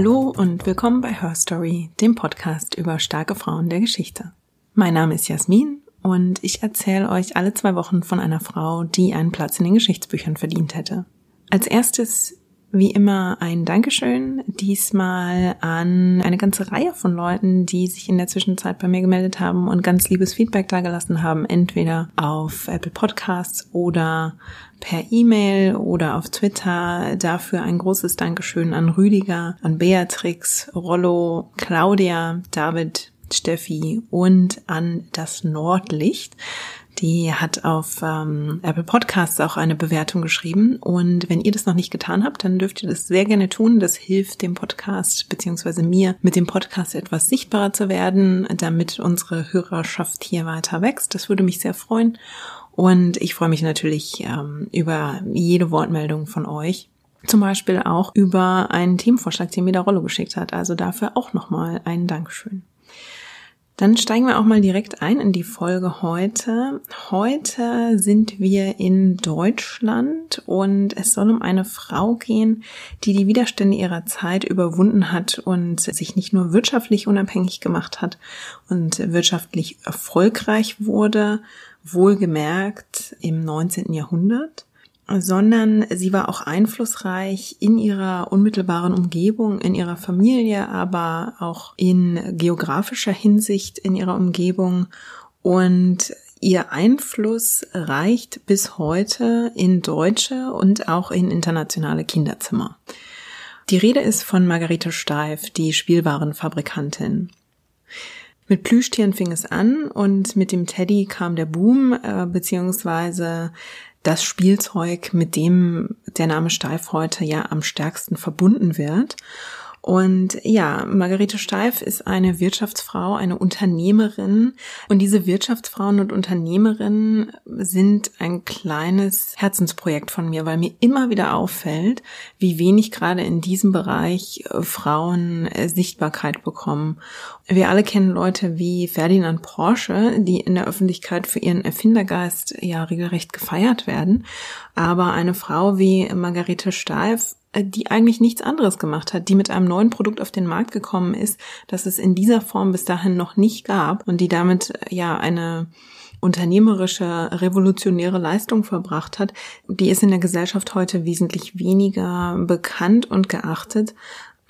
Hallo und willkommen bei Her Story, dem Podcast über starke Frauen der Geschichte. Mein Name ist Jasmin und ich erzähle euch alle zwei Wochen von einer Frau, die einen Platz in den Geschichtsbüchern verdient hätte. Als erstes wie immer ein Dankeschön, diesmal an eine ganze Reihe von Leuten, die sich in der Zwischenzeit bei mir gemeldet haben und ganz liebes Feedback dagelassen haben, entweder auf Apple Podcasts oder per E-Mail oder auf Twitter. Dafür ein großes Dankeschön an Rüdiger, an Beatrix, Rollo, Claudia, David, Steffi und an das Nordlicht. Die hat auf ähm, Apple Podcasts auch eine Bewertung geschrieben. Und wenn ihr das noch nicht getan habt, dann dürft ihr das sehr gerne tun. Das hilft dem Podcast beziehungsweise mir mit dem Podcast etwas sichtbarer zu werden, damit unsere Hörerschaft hier weiter wächst. Das würde mich sehr freuen. Und ich freue mich natürlich ähm, über jede Wortmeldung von euch. Zum Beispiel auch über einen Themenvorschlag, den mir der Rollo geschickt hat. Also dafür auch nochmal ein Dankeschön. Dann steigen wir auch mal direkt ein in die Folge heute. Heute sind wir in Deutschland und es soll um eine Frau gehen, die die Widerstände ihrer Zeit überwunden hat und sich nicht nur wirtschaftlich unabhängig gemacht hat und wirtschaftlich erfolgreich wurde, wohlgemerkt im 19. Jahrhundert, sondern sie war auch einflussreich in ihrer unmittelbaren Umgebung, in ihrer Familie, aber auch in geografischer Hinsicht in ihrer Umgebung. Und ihr Einfluss reicht bis heute in deutsche und auch in internationale Kinderzimmer. Die Rede ist von Margarete Steif, die Spielwarenfabrikantin. Mit Plüschtieren fing es an und mit dem Teddy kam der Boom, äh, beziehungsweise das Spielzeug, mit dem der Name Steif heute ja am stärksten verbunden wird. Und ja, Margarete Steif ist eine Wirtschaftsfrau, eine Unternehmerin. Und diese Wirtschaftsfrauen und Unternehmerinnen sind ein kleines Herzensprojekt von mir, weil mir immer wieder auffällt, wie wenig gerade in diesem Bereich äh, Frauen äh, Sichtbarkeit bekommen. Wir alle kennen Leute wie Ferdinand Porsche, die in der Öffentlichkeit für ihren Erfindergeist ja regelrecht gefeiert werden. Aber eine Frau wie Margarete Steif die eigentlich nichts anderes gemacht hat, die mit einem neuen Produkt auf den Markt gekommen ist, das es in dieser Form bis dahin noch nicht gab und die damit äh, ja eine unternehmerische, revolutionäre Leistung verbracht hat, die ist in der Gesellschaft heute wesentlich weniger bekannt und geachtet.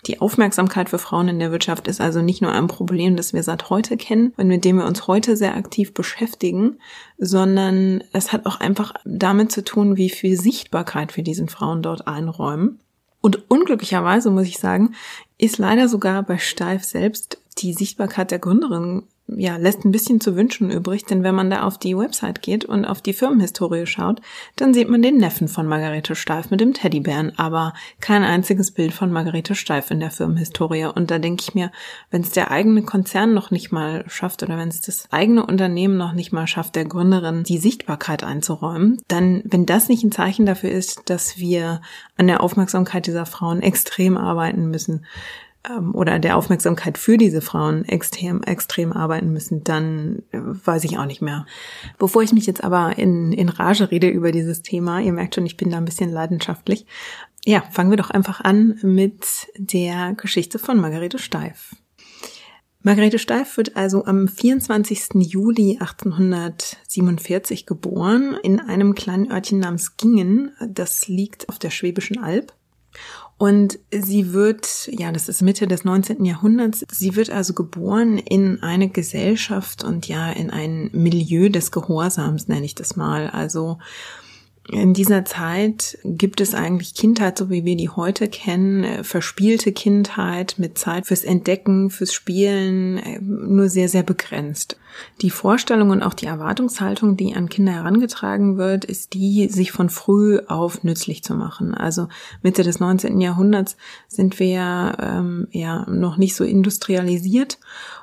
Die Aufmerksamkeit für Frauen in der Wirtschaft ist also nicht nur ein Problem, das wir seit heute kennen und mit dem wir uns heute sehr aktiv beschäftigen, sondern es hat auch einfach damit zu tun, wie viel Sichtbarkeit wir diesen Frauen dort einräumen. Und unglücklicherweise muss ich sagen, ist leider sogar bei Steif selbst die Sichtbarkeit der Gründerin ja, lässt ein bisschen zu wünschen übrig, denn wenn man da auf die Website geht und auf die Firmenhistorie schaut, dann sieht man den Neffen von Margarete Steif mit dem Teddybären, aber kein einziges Bild von Margarete Steif in der Firmenhistorie. Und da denke ich mir, wenn es der eigene Konzern noch nicht mal schafft oder wenn es das eigene Unternehmen noch nicht mal schafft, der Gründerin die Sichtbarkeit einzuräumen, dann, wenn das nicht ein Zeichen dafür ist, dass wir an der Aufmerksamkeit dieser Frauen extrem arbeiten müssen, ähm, oder der Aufmerksamkeit für diese Frauen extrem, extrem arbeiten müssen, dann äh, weiß ich auch nicht mehr. Bevor ich mich jetzt aber in, in Rage rede über dieses Thema, ihr merkt schon, ich bin da ein bisschen leidenschaftlich. Ja, fangen wir doch einfach an mit der Geschichte von Margarete Steif. Margarete Steif wird also am 24. Juli 1847 geboren in einem kleinen Örtchen namens Gingen. Das liegt auf der Schwäbischen Alb. Und sie wird, ja, das ist Mitte des 19. Jahrhunderts, sie wird also geboren in eine Gesellschaft und ja, in ein Milieu des Gehorsams, nenne ich das mal. Also in dieser Zeit gibt es eigentlich Kindheit, so wie wir die heute kennen, äh, verspielte Kindheit mit Zeit fürs Entdecken, fürs Spielen, äh, nur sehr, sehr begrenzt. Die Vorstellung und auch die Erwartungshaltung, die an Kinder herangetragen wird, ist die, sich von früh auf nützlich zu machen. Also Mitte des 19. Jahrhunderts sind wir ähm, ja noch nicht so industrialisiert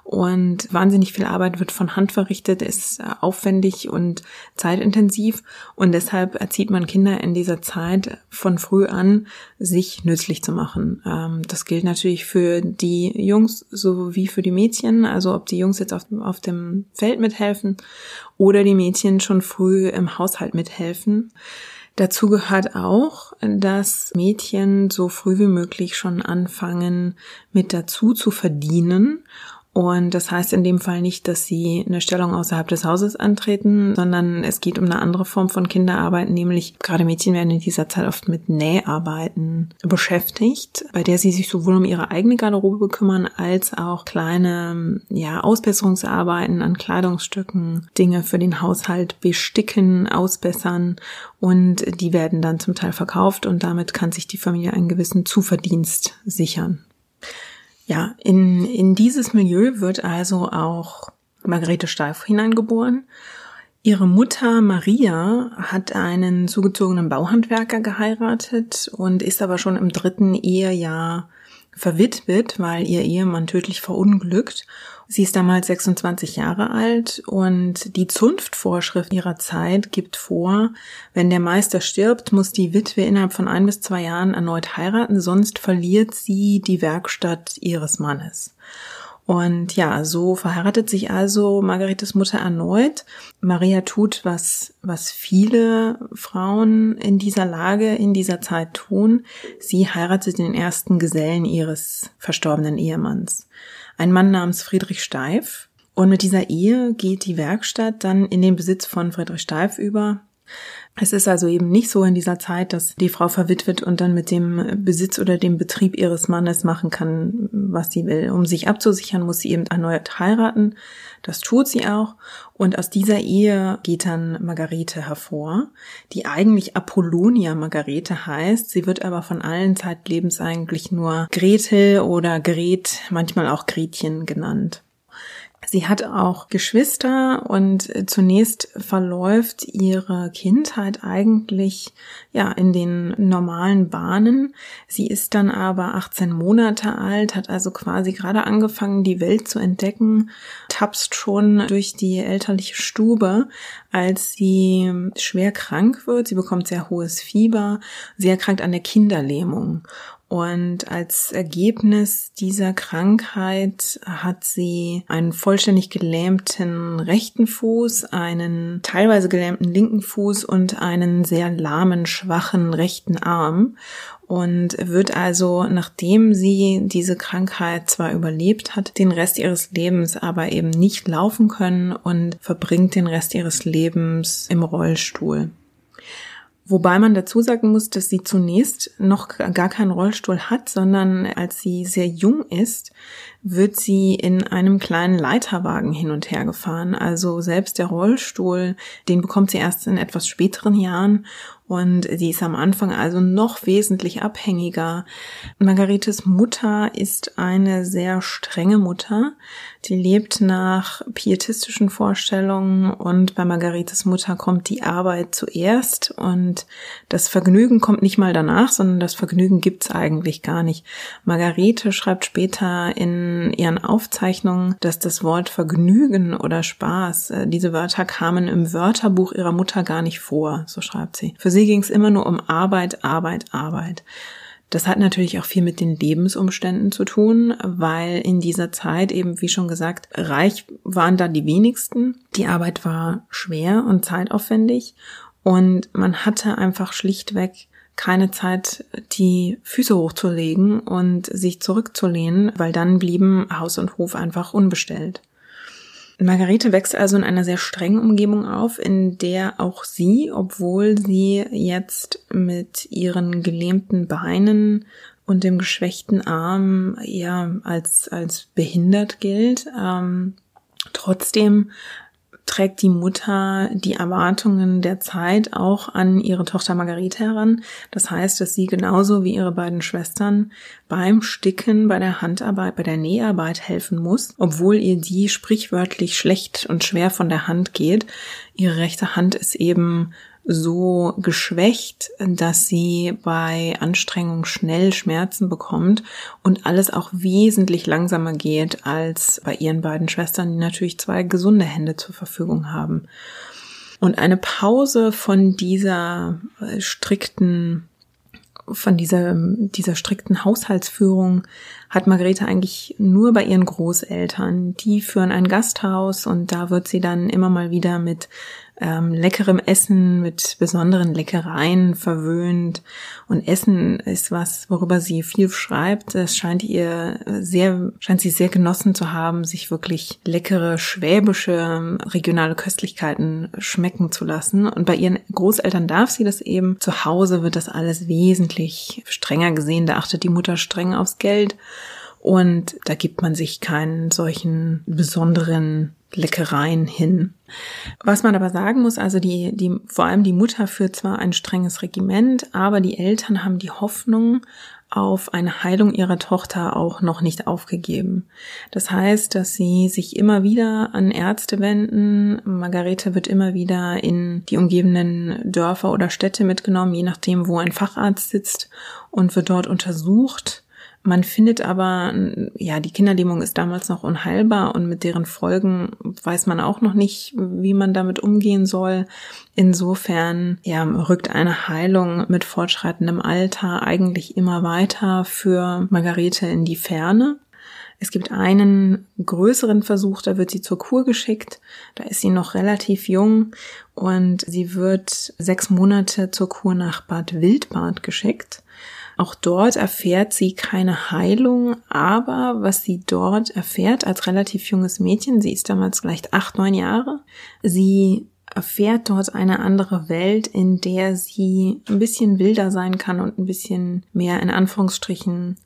und wahnsinnig viel Arbeit wird von Hand verrichtet, ist aufwendig und zeitintensiv und deshalb erzieht man Kinder in dieser Zeit von früh an, sich nützlich zu machen. Ähm, das gilt natürlich für die Jungs sowie für die Mädchen, also ob die Jungs jetzt auf dem Feld mithelfen oder die Mädchen schon früh im Haushalt mithelfen. Dazu gehört auch, dass Mädchen so früh wie möglich schon anfangen, mit dazu zu verdienen und das heißt in dem Fall nicht, dass sie eine Stellung außerhalb des Hauses antreten, sondern es geht um eine andere Form von Kinderarbeit, nämlich gerade Mädchen werden in dieser Zeit oft mit Näharbeiten beschäftigt, bei der sie sich sowohl um ihre eigene Garderobe bekümmern, als auch kleine, ja, Ausbesserungsarbeiten an Kleidungsstücken, Dinge für den Haushalt besticken, ausbessern und die werden dann zum Teil verkauft und damit kann sich die Familie einen gewissen Zuverdienst sichern. Ja, in, in dieses Milieu wird also auch Margarete Steif hineingeboren. Ihre Mutter Maria hat einen zugezogenen Bauhandwerker geheiratet und ist aber schon im dritten Ehejahr verwitwet, weil ihr Ehemann tödlich verunglückt Sie ist damals 26 Jahre alt und die Zunftvorschrift ihrer Zeit gibt vor, wenn der Meister stirbt, muss die Witwe innerhalb von ein bis zwei Jahren erneut heiraten, sonst verliert sie die Werkstatt ihres Mannes. Und ja, so verheiratet sich also Margaretes Mutter erneut. Maria tut, was, was viele Frauen in dieser Lage, in dieser Zeit tun. Sie heiratet den ersten Gesellen ihres verstorbenen Ehemanns ein Mann namens Friedrich Steif. Und mit dieser Ehe geht die Werkstatt dann in den Besitz von Friedrich Steif über. Es ist also eben nicht so in dieser Zeit, dass die Frau verwitwet und dann mit dem Besitz oder dem Betrieb ihres Mannes machen kann, was sie will. Um sich abzusichern, muss sie eben erneut heiraten. Das tut sie auch. Und aus dieser Ehe geht dann Margarete hervor, die eigentlich Apollonia Margarete heißt. Sie wird aber von allen zeitlebens eigentlich nur Gretel oder Gret, manchmal auch Gretchen genannt. Sie hat auch Geschwister und zunächst verläuft ihre Kindheit eigentlich ja in den normalen Bahnen. Sie ist dann aber 18 Monate alt, hat also quasi gerade angefangen, die Welt zu entdecken, tapst schon durch die elterliche Stube, als sie schwer krank wird. Sie bekommt sehr hohes Fieber. Sie erkrankt an der Kinderlähmung. Und als Ergebnis dieser Krankheit hat sie einen vollständig gelähmten rechten Fuß, einen teilweise gelähmten linken Fuß und einen sehr lahmen, schwachen rechten Arm und wird also, nachdem sie diese Krankheit zwar überlebt hat, den Rest ihres Lebens aber eben nicht laufen können und verbringt den Rest ihres Lebens im Rollstuhl. Wobei man dazu sagen muss, dass sie zunächst noch gar keinen Rollstuhl hat, sondern als sie sehr jung ist, wird sie in einem kleinen Leiterwagen hin und her gefahren. Also selbst der Rollstuhl, den bekommt sie erst in etwas späteren Jahren und sie ist am Anfang also noch wesentlich abhängiger. Margaretes Mutter ist eine sehr strenge Mutter. Die lebt nach pietistischen Vorstellungen und bei Margaretes Mutter kommt die Arbeit zuerst und das Vergnügen kommt nicht mal danach, sondern das Vergnügen gibt's eigentlich gar nicht. Margarete schreibt später in ihren Aufzeichnungen, dass das Wort Vergnügen oder Spaß, äh, diese Wörter kamen im Wörterbuch ihrer Mutter gar nicht vor, so schreibt sie. Für sie ging es immer nur um Arbeit, Arbeit, Arbeit. Das hat natürlich auch viel mit den Lebensumständen zu tun, weil in dieser Zeit eben, wie schon gesagt, reich waren da die wenigsten. Die Arbeit war schwer und zeitaufwendig und man hatte einfach schlichtweg keine Zeit, die Füße hochzulegen und sich zurückzulehnen, weil dann blieben Haus und Hof einfach unbestellt. Margarete wächst also in einer sehr strengen Umgebung auf, in der auch sie, obwohl sie jetzt mit ihren gelähmten Beinen und dem geschwächten Arm ja als als behindert gilt, ähm, trotzdem trägt die Mutter die Erwartungen der Zeit auch an ihre Tochter Margarete heran. Das heißt, dass sie genauso wie ihre beiden Schwestern beim Sticken, bei der Handarbeit, bei der Näharbeit helfen muss, obwohl ihr die sprichwörtlich schlecht und schwer von der Hand geht. Ihre rechte Hand ist eben so geschwächt, dass sie bei Anstrengung schnell Schmerzen bekommt und alles auch wesentlich langsamer geht als bei ihren beiden Schwestern, die natürlich zwei gesunde Hände zur Verfügung haben. Und eine Pause von dieser äh, strikten von dieser, dieser strikten Haushaltsführung hat Margarete eigentlich nur bei ihren Großeltern. Die führen ein Gasthaus und da wird sie dann immer mal wieder mit ähm, leckerem Essen, mit besonderen Leckereien verwöhnt. Und Essen ist was, worüber sie viel schreibt. Es scheint ihr sehr, scheint sie sehr genossen zu haben, sich wirklich leckere schwäbische regionale Köstlichkeiten schmecken zu lassen. Und bei ihren Großeltern darf sie das eben. Zu Hause wird das alles wesentlich strenger gesehen. Da achtet die Mutter streng aufs Geld. Und da gibt man sich keinen solchen besonderen Leckereien hin. Was man aber sagen muss, also die, die, vor allem die Mutter führt zwar ein strenges Regiment, aber die Eltern haben die Hoffnung auf eine Heilung ihrer Tochter auch noch nicht aufgegeben. Das heißt, dass sie sich immer wieder an Ärzte wenden. Margarete wird immer wieder in die umgebenden Dörfer oder Städte mitgenommen, je nachdem, wo ein Facharzt sitzt und wird dort untersucht man findet aber, ja, die Kinderlähmung ist damals noch unheilbar und mit deren Folgen weiß man auch noch nicht, wie man damit umgehen soll. Insofern, ja, rückt eine Heilung mit fortschreitendem Alter eigentlich immer weiter für Margarete in die Ferne. Es gibt einen größeren Versuch, da wird sie zur Kur geschickt. Da ist sie noch relativ jung und sie wird sechs Monate zur Kur nach Bad Wildbad geschickt. Auch dort erfährt sie keine Heilung, aber was sie dort erfährt als relativ junges Mädchen, sie ist damals vielleicht acht, neun Jahre, sie erfährt dort eine andere Welt, in der sie ein bisschen wilder sein kann und ein bisschen mehr in Anführungsstrichen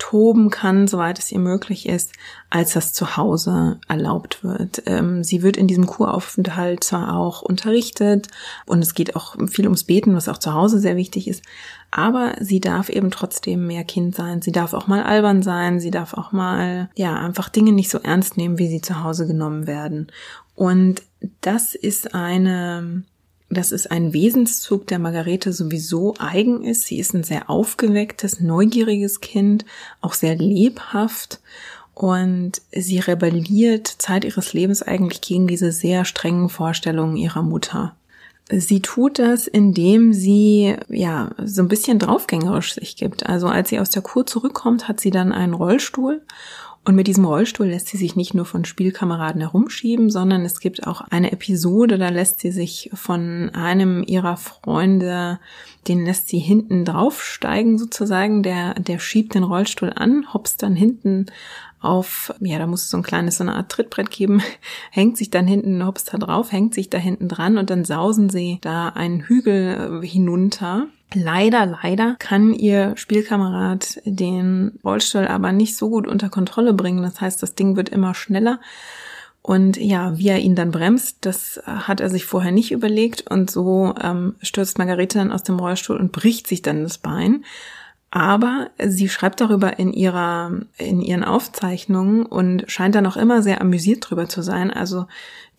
toben kann, soweit es ihr möglich ist, als das zu Hause erlaubt wird. Ähm, sie wird in diesem Kuraufenthalt zwar auch unterrichtet und es geht auch viel ums Beten, was auch zu Hause sehr wichtig ist, aber sie darf eben trotzdem mehr Kind sein. Sie darf auch mal albern sein, sie darf auch mal, ja, einfach Dinge nicht so ernst nehmen, wie sie zu Hause genommen werden. Und das ist eine das ist ein Wesenszug, der Margarete sowieso eigen ist. Sie ist ein sehr aufgewecktes, neugieriges Kind, auch sehr lebhaft und sie rebelliert Zeit ihres Lebens eigentlich gegen diese sehr strengen Vorstellungen ihrer Mutter. Sie tut das, indem sie ja so ein bisschen draufgängerisch sich gibt. Also als sie aus der Kur zurückkommt, hat sie dann einen Rollstuhl und mit diesem Rollstuhl lässt sie sich nicht nur von Spielkameraden herumschieben, sondern es gibt auch eine Episode, da lässt sie sich von einem ihrer Freunde, den lässt sie hinten draufsteigen sozusagen, der, der schiebt den Rollstuhl an, hopst dann hinten auf, ja, da muss es so ein kleines, so eine Art Trittbrett geben, hängt sich dann hinten, hopst da drauf, hängt sich da hinten dran und dann sausen sie da einen Hügel hinunter Leider, leider kann ihr Spielkamerad den Rollstuhl aber nicht so gut unter Kontrolle bringen. Das heißt, das Ding wird immer schneller. Und ja, wie er ihn dann bremst, das hat er sich vorher nicht überlegt. Und so ähm, stürzt Margarete dann aus dem Rollstuhl und bricht sich dann das Bein. Aber sie schreibt darüber in ihrer, in ihren Aufzeichnungen und scheint dann auch immer sehr amüsiert drüber zu sein. Also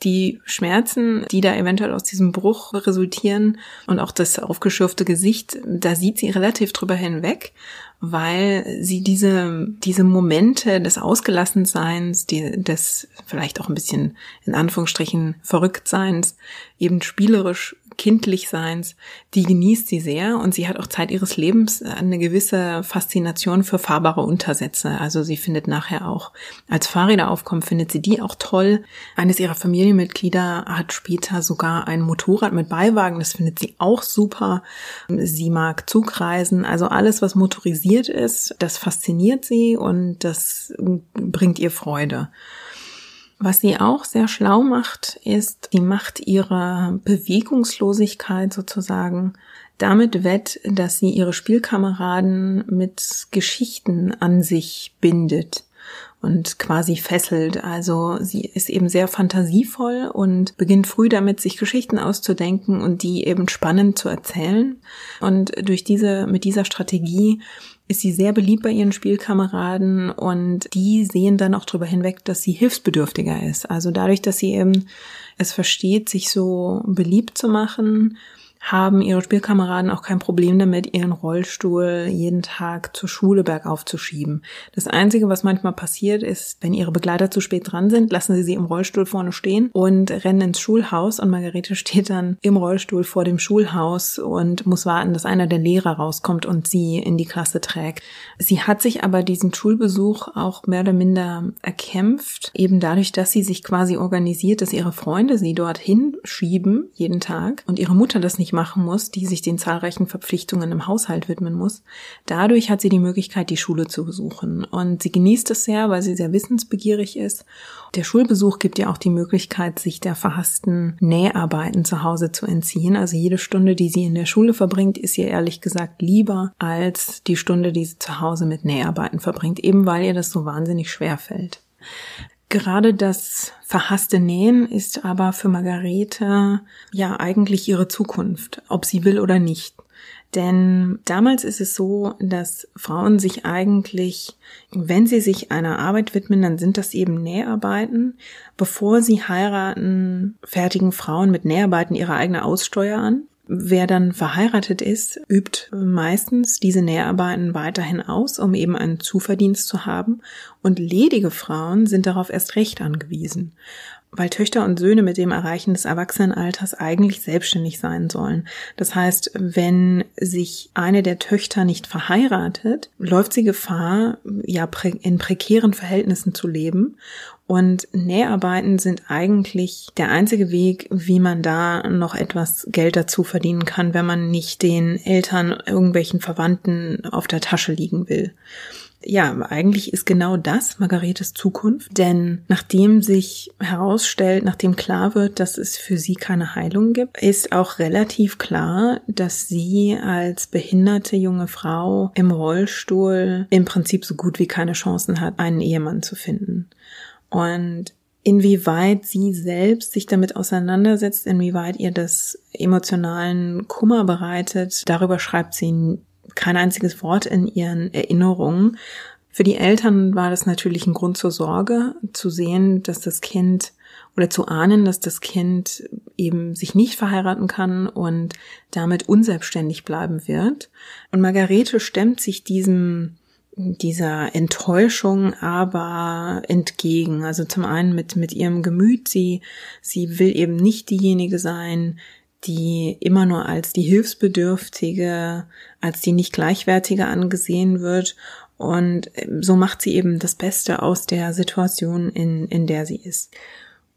die Schmerzen, die da eventuell aus diesem Bruch resultieren und auch das aufgeschürfte Gesicht, da sieht sie relativ drüber hinweg, weil sie diese, diese Momente des Ausgelassenseins, die, des vielleicht auch ein bisschen in Anführungsstrichen Verrücktseins eben spielerisch kindlich Seins, die genießt sie sehr und sie hat auch Zeit ihres Lebens eine gewisse Faszination für fahrbare Untersätze. Also sie findet nachher auch, als Fahrräder aufkommen, findet sie die auch toll. Eines ihrer Familienmitglieder hat später sogar ein Motorrad mit Beiwagen, das findet sie auch super. Sie mag Zugreisen, also alles, was motorisiert ist, das fasziniert sie und das bringt ihr Freude. Was sie auch sehr schlau macht, ist, sie macht ihre Bewegungslosigkeit sozusagen damit wett, dass sie ihre Spielkameraden mit Geschichten an sich bindet und quasi fesselt. Also sie ist eben sehr fantasievoll und beginnt früh damit, sich Geschichten auszudenken und die eben spannend zu erzählen. Und durch diese, mit dieser Strategie ist sie sehr beliebt bei ihren Spielkameraden und die sehen dann auch darüber hinweg, dass sie hilfsbedürftiger ist. Also dadurch, dass sie eben es versteht, sich so beliebt zu machen, haben ihre Spielkameraden auch kein Problem damit, ihren Rollstuhl jeden Tag zur Schule bergauf zu schieben. Das Einzige, was manchmal passiert, ist, wenn ihre Begleiter zu spät dran sind, lassen sie sie im Rollstuhl vorne stehen und rennen ins Schulhaus und Margarete steht dann im Rollstuhl vor dem Schulhaus und muss warten, dass einer der Lehrer rauskommt und sie in die Klasse trägt. Sie hat sich aber diesen Schulbesuch auch mehr oder minder erkämpft, eben dadurch, dass sie sich quasi organisiert, dass ihre Freunde sie dorthin schieben jeden Tag und ihre Mutter das nicht machen muss, die sich den zahlreichen Verpflichtungen im Haushalt widmen muss. Dadurch hat sie die Möglichkeit, die Schule zu besuchen. Und sie genießt es sehr, weil sie sehr wissensbegierig ist. Der Schulbesuch gibt ihr auch die Möglichkeit, sich der verhassten Näharbeiten zu Hause zu entziehen. Also jede Stunde, die sie in der Schule verbringt, ist ihr ehrlich gesagt lieber als die Stunde, die sie zu Hause mit Näharbeiten verbringt, eben weil ihr das so wahnsinnig schwer fällt. Gerade das verhasste Nähen ist aber für Margarete ja eigentlich ihre Zukunft, ob sie will oder nicht. Denn damals ist es so, dass Frauen sich eigentlich, wenn sie sich einer Arbeit widmen, dann sind das eben Näharbeiten. Bevor sie heiraten, fertigen Frauen mit Näharbeiten ihre eigene Aussteuer an. Wer dann verheiratet ist, übt meistens diese Näharbeiten weiterhin aus, um eben einen Zuverdienst zu haben. Und ledige Frauen sind darauf erst recht angewiesen weil Töchter und Söhne mit dem Erreichen des Erwachsenenalters eigentlich selbstständig sein sollen. Das heißt, wenn sich eine der Töchter nicht verheiratet, läuft sie Gefahr, ja, in prekären Verhältnissen zu leben. Und Näharbeiten sind eigentlich der einzige Weg, wie man da noch etwas Geld dazu verdienen kann, wenn man nicht den Eltern irgendwelchen Verwandten auf der Tasche liegen will ja, eigentlich ist genau das Margaretes Zukunft, denn nachdem sich herausstellt, nachdem klar wird, dass es für sie keine Heilung gibt, ist auch relativ klar, dass sie als behinderte junge Frau im Rollstuhl im Prinzip so gut wie keine Chancen hat, einen Ehemann zu finden. Und inwieweit sie selbst sich damit auseinandersetzt, inwieweit ihr das emotionalen Kummer bereitet, darüber schreibt sie kein einziges Wort in ihren Erinnerungen. Für die Eltern war das natürlich ein Grund zur Sorge, zu sehen, dass das Kind oder zu ahnen, dass das Kind eben sich nicht verheiraten kann und damit unselbstständig bleiben wird. Und Margarete stemmt sich diesem dieser Enttäuschung aber entgegen. Also zum einen mit, mit ihrem Gemüt. Sie, sie will eben nicht diejenige sein, die immer nur als die Hilfsbedürftige, als die nicht gleichwertige angesehen wird. Und so macht sie eben das Beste aus der Situation, in, in der sie ist.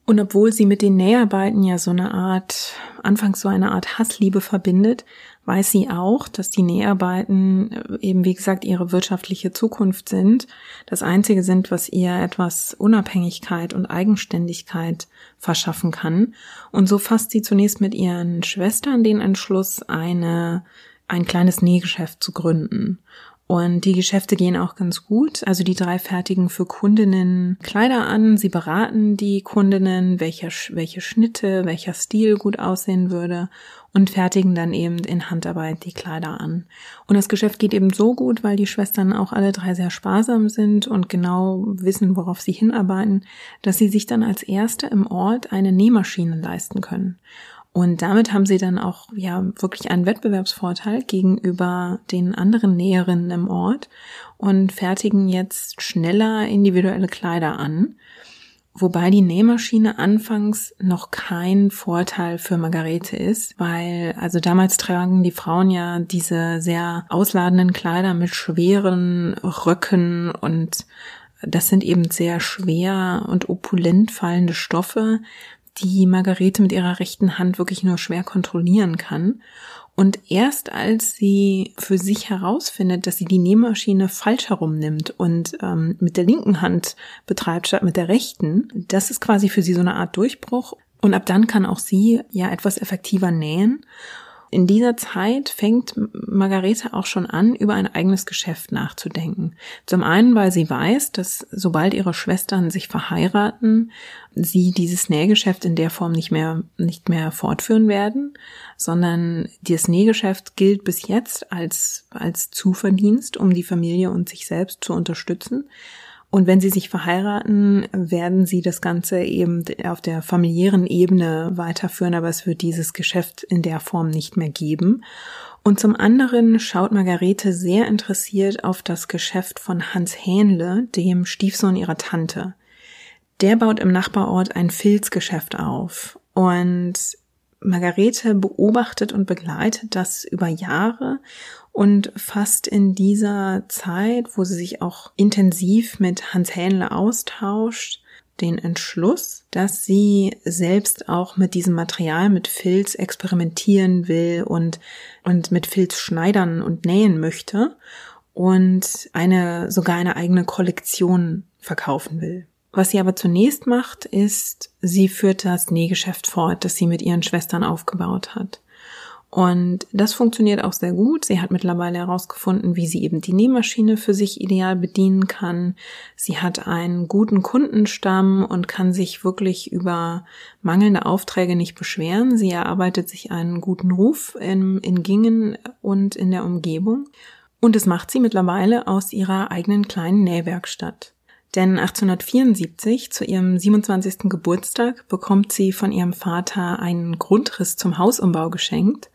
Und obwohl sie mit den Näharbeiten ja so eine Art, anfangs so eine Art Hassliebe verbindet, weiß sie auch, dass die Näharbeiten äh, eben, wie gesagt, ihre wirtschaftliche Zukunft sind, das Einzige sind, was ihr etwas Unabhängigkeit und Eigenständigkeit verschaffen kann. Und so fasst sie zunächst mit ihren Schwestern den Entschluss, eine, ein kleines Nähgeschäft zu gründen. Und die Geschäfte gehen auch ganz gut. Also die drei fertigen für Kundinnen Kleider an. Sie beraten die Kundinnen, welche, welche Schnitte, welcher Stil gut aussehen würde und fertigen dann eben in Handarbeit die Kleider an. Und das Geschäft geht eben so gut, weil die Schwestern auch alle drei sehr sparsam sind und genau wissen, worauf sie hinarbeiten, dass sie sich dann als Erste im Ort eine Nähmaschine leisten können. Und damit haben sie dann auch ja wirklich einen Wettbewerbsvorteil gegenüber den anderen Näherinnen im Ort und fertigen jetzt schneller individuelle Kleider an. Wobei die Nähmaschine anfangs noch kein Vorteil für Margarete ist, weil also damals tragen die Frauen ja diese sehr ausladenden Kleider mit schweren Röcken und das sind eben sehr schwer und opulent fallende Stoffe, die Margarete mit ihrer rechten Hand wirklich nur schwer kontrollieren kann. Und erst als sie für sich herausfindet, dass sie die Nähmaschine falsch herumnimmt und ähm, mit der linken Hand betreibt statt mit der rechten, das ist quasi für sie so eine Art Durchbruch. Und ab dann kann auch sie ja etwas effektiver nähen in dieser Zeit fängt Margarete auch schon an, über ein eigenes Geschäft nachzudenken. Zum einen, weil sie weiß, dass sobald ihre Schwestern sich verheiraten, sie dieses Nähgeschäft in der Form nicht mehr, nicht mehr fortführen werden, sondern das Nähgeschäft gilt bis jetzt als, als Zuverdienst, um die Familie und sich selbst zu unterstützen. Und wenn sie sich verheiraten, werden sie das Ganze eben auf der familiären Ebene weiterführen, aber es wird dieses Geschäft in der Form nicht mehr geben. Und zum anderen schaut Margarete sehr interessiert auf das Geschäft von Hans Hähnle, dem Stiefsohn ihrer Tante. Der baut im Nachbarort ein Filzgeschäft auf und Margarete beobachtet und begleitet das über Jahre und fast in dieser Zeit, wo sie sich auch intensiv mit Hans Hähnle austauscht, den Entschluss, dass sie selbst auch mit diesem Material, mit Filz experimentieren will und, und mit Filz schneidern und nähen möchte und eine, sogar eine eigene Kollektion verkaufen will. Was sie aber zunächst macht, ist, sie führt das Nähgeschäft fort, das sie mit ihren Schwestern aufgebaut hat. Und das funktioniert auch sehr gut. Sie hat mittlerweile herausgefunden, wie sie eben die Nähmaschine für sich ideal bedienen kann. Sie hat einen guten Kundenstamm und kann sich wirklich über mangelnde Aufträge nicht beschweren. Sie erarbeitet sich einen guten Ruf in, in Gingen und in der Umgebung. Und das macht sie mittlerweile aus ihrer eigenen kleinen Nähwerkstatt. Denn 1874, zu ihrem 27. Geburtstag, bekommt sie von ihrem Vater einen Grundriss zum Hausumbau geschenkt.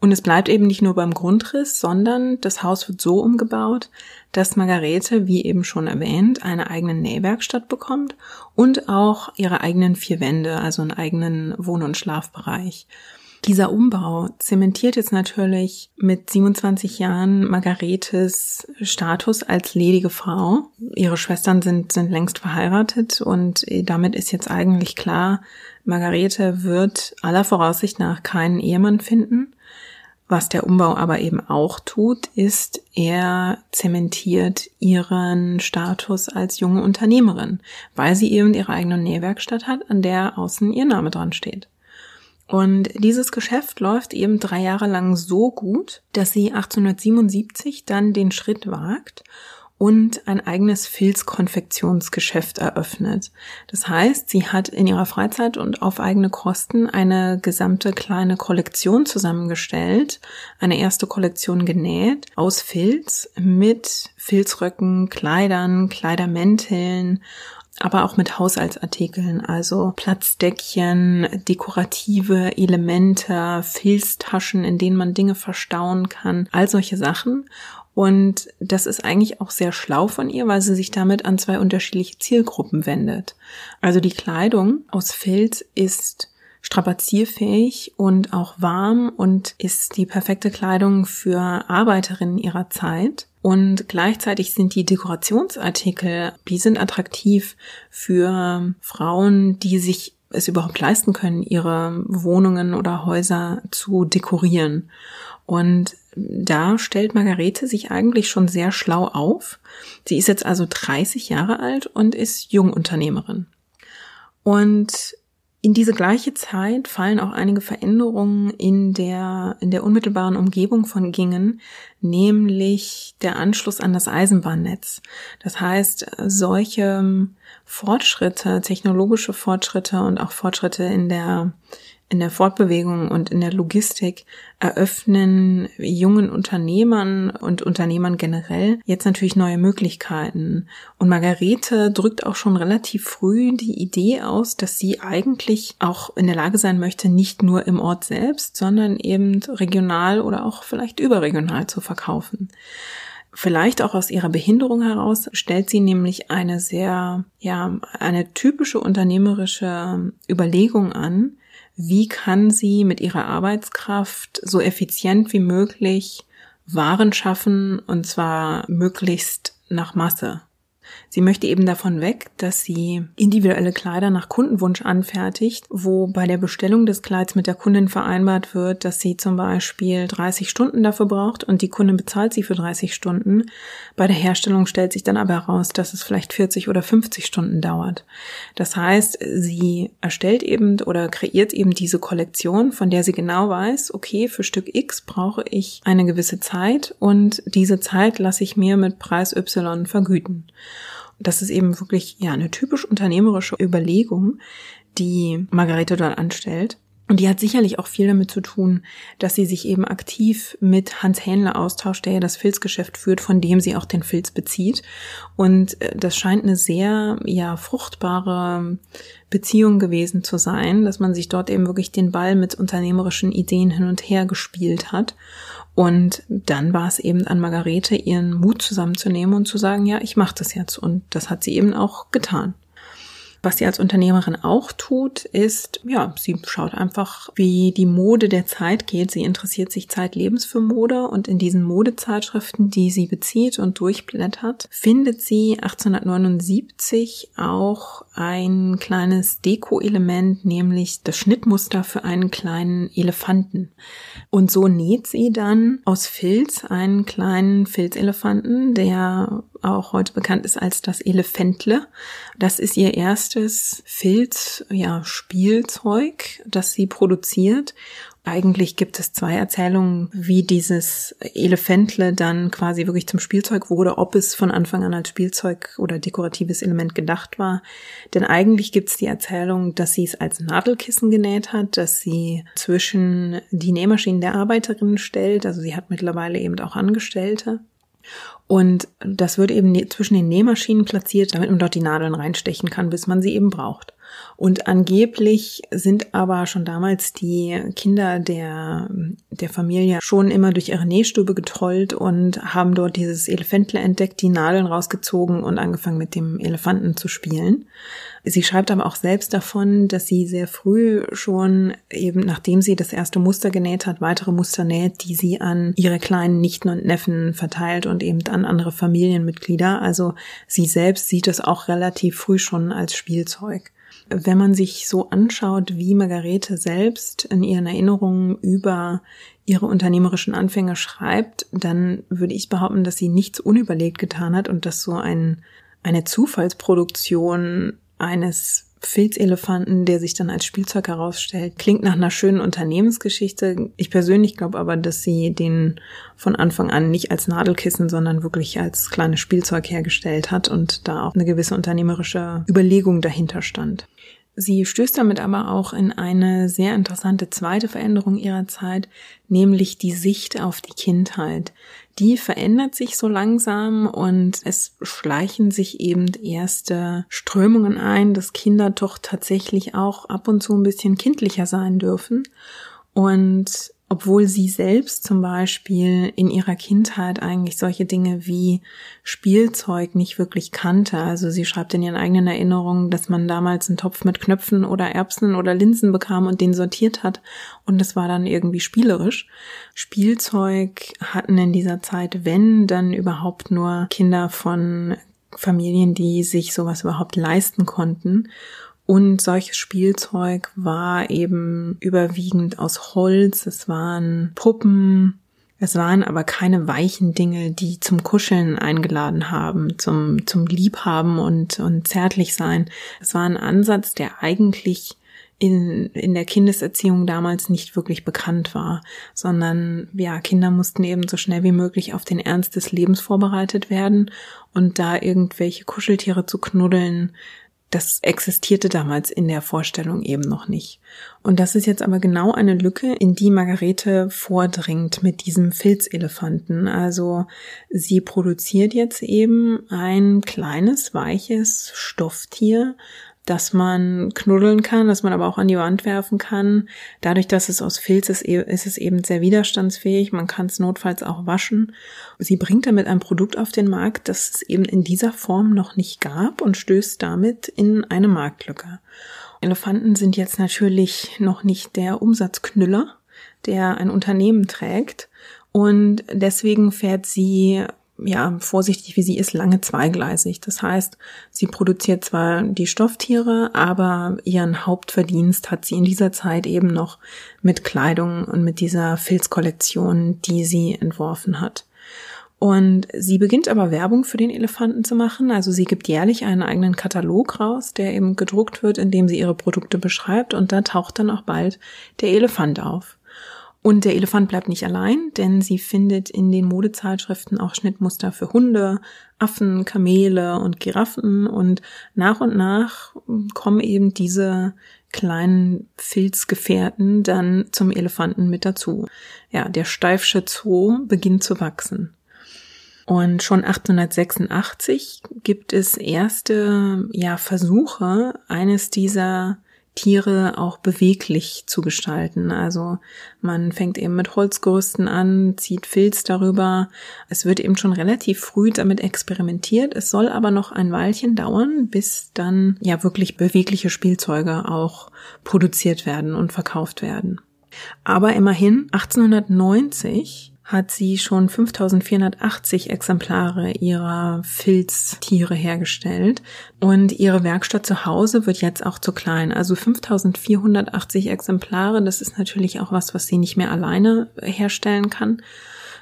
Und es bleibt eben nicht nur beim Grundriss, sondern das Haus wird so umgebaut, dass Margarete, wie eben schon erwähnt, eine eigene Nähwerkstatt bekommt und auch ihre eigenen vier Wände, also einen eigenen Wohn- und Schlafbereich. Dieser Umbau zementiert jetzt natürlich mit 27 Jahren Margaretes Status als ledige Frau. Ihre Schwestern sind, sind längst verheiratet und damit ist jetzt eigentlich klar, Margarete wird aller Voraussicht nach keinen Ehemann finden. Was der Umbau aber eben auch tut, ist, er zementiert ihren Status als junge Unternehmerin, weil sie eben ihre eigene Nähwerkstatt hat, an der außen ihr Name dran steht. Und dieses Geschäft läuft eben drei Jahre lang so gut, dass sie 1877 dann den Schritt wagt und ein eigenes Filzkonfektionsgeschäft eröffnet. Das heißt, sie hat in ihrer Freizeit und auf eigene Kosten eine gesamte kleine Kollektion zusammengestellt, eine erste Kollektion genäht aus Filz mit Filzröcken, Kleidern, Kleidermänteln aber auch mit Haushaltsartikeln, also Platzdeckchen, dekorative Elemente, Filztaschen, in denen man Dinge verstauen kann, all solche Sachen. Und das ist eigentlich auch sehr schlau von ihr, weil sie sich damit an zwei unterschiedliche Zielgruppen wendet. Also die Kleidung aus Filz ist strapazierfähig und auch warm und ist die perfekte Kleidung für Arbeiterinnen ihrer Zeit. Und gleichzeitig sind die Dekorationsartikel, die sind attraktiv für Frauen, die sich es überhaupt leisten können, ihre Wohnungen oder Häuser zu dekorieren. Und da stellt Margarete sich eigentlich schon sehr schlau auf. Sie ist jetzt also 30 Jahre alt und ist Jungunternehmerin. Und in diese gleiche Zeit fallen auch einige Veränderungen in der, in der unmittelbaren Umgebung von Gingen, nämlich der Anschluss an das Eisenbahnnetz. Das heißt, solche Fortschritte, technologische Fortschritte und auch Fortschritte in der, in der Fortbewegung und in der Logistik eröffnen jungen Unternehmern und Unternehmern generell jetzt natürlich neue Möglichkeiten. Und Margarete drückt auch schon relativ früh die Idee aus, dass sie eigentlich auch in der Lage sein möchte, nicht nur im Ort selbst, sondern eben regional oder auch vielleicht überregional zu verkaufen. Vielleicht auch aus ihrer Behinderung heraus stellt sie nämlich eine sehr, ja, eine typische unternehmerische Überlegung an, wie kann sie mit ihrer Arbeitskraft so effizient wie möglich Waren schaffen und zwar möglichst nach Masse. Sie möchte eben davon weg, dass sie individuelle Kleider nach Kundenwunsch anfertigt, wo bei der Bestellung des Kleids mit der Kundin vereinbart wird, dass sie zum Beispiel 30 Stunden dafür braucht und die Kundin bezahlt sie für 30 Stunden. Bei der Herstellung stellt sich dann aber heraus, dass es vielleicht 40 oder 50 Stunden dauert. Das heißt, sie erstellt eben oder kreiert eben diese Kollektion, von der sie genau weiß, okay, für Stück X brauche ich eine gewisse Zeit und diese Zeit lasse ich mir mit Preis Y vergüten. Das ist eben wirklich ja eine typisch unternehmerische Überlegung, die Margarete dort anstellt. Und die hat sicherlich auch viel damit zu tun, dass sie sich eben aktiv mit Hans Hähnle austauscht, der ja das Filzgeschäft führt, von dem sie auch den Filz bezieht. Und äh, das scheint eine sehr, ja, fruchtbare Beziehung gewesen zu sein, dass man sich dort eben wirklich den Ball mit unternehmerischen Ideen hin und her gespielt hat. Und dann war es eben an Margarete, ihren Mut zusammenzunehmen und zu sagen, ja, ich mache das jetzt. Und das hat sie eben auch getan. Was sie als Unternehmerin auch tut, ist, ja, sie schaut einfach, wie die Mode der Zeit geht. Sie interessiert sich zeitlebens für Mode und in diesen Modezeitschriften, die sie bezieht und durchblättert, findet sie 1879 auch ein kleines Deko-Element, nämlich das Schnittmuster für einen kleinen Elefanten. Und so näht sie dann aus Filz einen kleinen Filzelefanten, der auch heute bekannt ist als das Elefantle. Das ist ihr erstes Filz, ja, Spielzeug, das sie produziert. Eigentlich gibt es zwei Erzählungen, wie dieses Elefantle dann quasi wirklich zum Spielzeug wurde, ob es von Anfang an als Spielzeug oder dekoratives Element gedacht war. Denn eigentlich gibt es die Erzählung, dass sie es als Nadelkissen genäht hat, dass sie zwischen die Nähmaschinen der Arbeiterinnen stellt, also sie hat mittlerweile eben auch Angestellte und das wird eben ne-, zwischen den Nähmaschinen platziert, damit man dort die Nadeln reinstechen kann, bis man sie eben braucht. Und angeblich sind aber schon damals die Kinder der, der Familie schon immer durch ihre Nähstube getrollt und haben dort dieses Elefantle entdeckt, die Nadeln rausgezogen und angefangen mit dem Elefanten zu spielen. Sie schreibt aber auch selbst davon, dass sie sehr früh schon eben, nachdem sie das erste Muster genäht hat, weitere Muster näht, die sie an ihre kleinen Nichten und Neffen verteilt und eben an andere Familienmitglieder. Also sie selbst sieht es auch relativ früh schon als Spielzeug. Wenn man sich so anschaut, wie Margarete selbst in ihren Erinnerungen über ihre unternehmerischen Anfänge schreibt, dann würde ich behaupten, dass sie nichts unüberlegt getan hat und dass so ein, eine Zufallsproduktion eines Filzelefanten, der sich dann als Spielzeug herausstellt. Klingt nach einer schönen Unternehmensgeschichte. Ich persönlich glaube aber, dass sie den von Anfang an nicht als Nadelkissen, sondern wirklich als kleines Spielzeug hergestellt hat und da auch eine gewisse unternehmerische Überlegung dahinter stand. Sie stößt damit aber auch in eine sehr interessante zweite Veränderung ihrer Zeit, nämlich die Sicht auf die Kindheit. Die verändert sich so langsam und es schleichen sich eben erste Strömungen ein, dass Kinder doch tatsächlich auch ab und zu ein bisschen kindlicher sein dürfen. Und obwohl sie selbst zum Beispiel in ihrer Kindheit eigentlich solche Dinge wie Spielzeug nicht wirklich kannte. Also sie schreibt in ihren eigenen Erinnerungen, dass man damals einen Topf mit Knöpfen oder Erbsen oder Linsen bekam und den sortiert hat und das war dann irgendwie spielerisch. Spielzeug hatten in dieser Zeit, wenn, dann überhaupt nur Kinder von Familien, die sich sowas überhaupt leisten konnten. Und solches Spielzeug war eben überwiegend aus Holz. Es waren Puppen. Es waren aber keine weichen Dinge, die zum Kuscheln eingeladen haben, zum, zum Liebhaben und, und zärtlich sein. Es war ein Ansatz, der eigentlich in, in der Kindeserziehung damals nicht wirklich bekannt war, sondern ja, Kinder mussten eben so schnell wie möglich auf den Ernst des Lebens vorbereitet werden und da irgendwelche Kuscheltiere zu knuddeln, das existierte damals in der Vorstellung eben noch nicht. Und das ist jetzt aber genau eine Lücke, in die Margarete vordringt mit diesem Filzelefanten. Also sie produziert jetzt eben ein kleines, weiches Stofftier, dass man knuddeln kann, dass man aber auch an die Wand werfen kann. Dadurch, dass es aus Filz ist, e-, ist es eben sehr widerstandsfähig. Man kann es notfalls auch waschen. Sie bringt damit ein Produkt auf den Markt, das es eben in dieser Form noch nicht gab und stößt damit in eine Marktlücke. Elefanten sind jetzt natürlich noch nicht der Umsatzknüller, der ein Unternehmen trägt. Und deswegen fährt sie ja, vorsichtig wie sie ist, lange zweigleisig. Das heißt, sie produziert zwar die Stofftiere, aber ihren Hauptverdienst hat sie in dieser Zeit eben noch mit Kleidung und mit dieser Filzkollektion, die sie entworfen hat. Und sie beginnt aber Werbung für den Elefanten zu machen. Also sie gibt jährlich einen eigenen Katalog raus, der eben gedruckt wird, in dem sie ihre Produkte beschreibt. Und da taucht dann auch bald der Elefant auf. Und der Elefant bleibt nicht allein, denn sie findet in den Modezeitschriften auch Schnittmuster für Hunde, Affen, Kamele und Giraffen und nach und nach kommen eben diese kleinen Filzgefährten dann zum Elefanten mit dazu. Ja, der Steifsche Zoo beginnt zu wachsen. Und schon 1886 gibt es erste ja, Versuche, eines dieser Tiere auch beweglich zu gestalten. Also man fängt eben mit Holzgerüsten an, zieht Filz darüber. Es wird eben schon relativ früh damit experimentiert. Es soll aber noch ein Weilchen dauern, bis dann ja wirklich bewegliche Spielzeuge auch produziert werden und verkauft werden. Aber immerhin 1890 hat sie schon 5480 Exemplare ihrer Filztiere hergestellt und ihre Werkstatt zu Hause wird jetzt auch zu klein. Also 5480 Exemplare, das ist natürlich auch was, was sie nicht mehr alleine herstellen kann,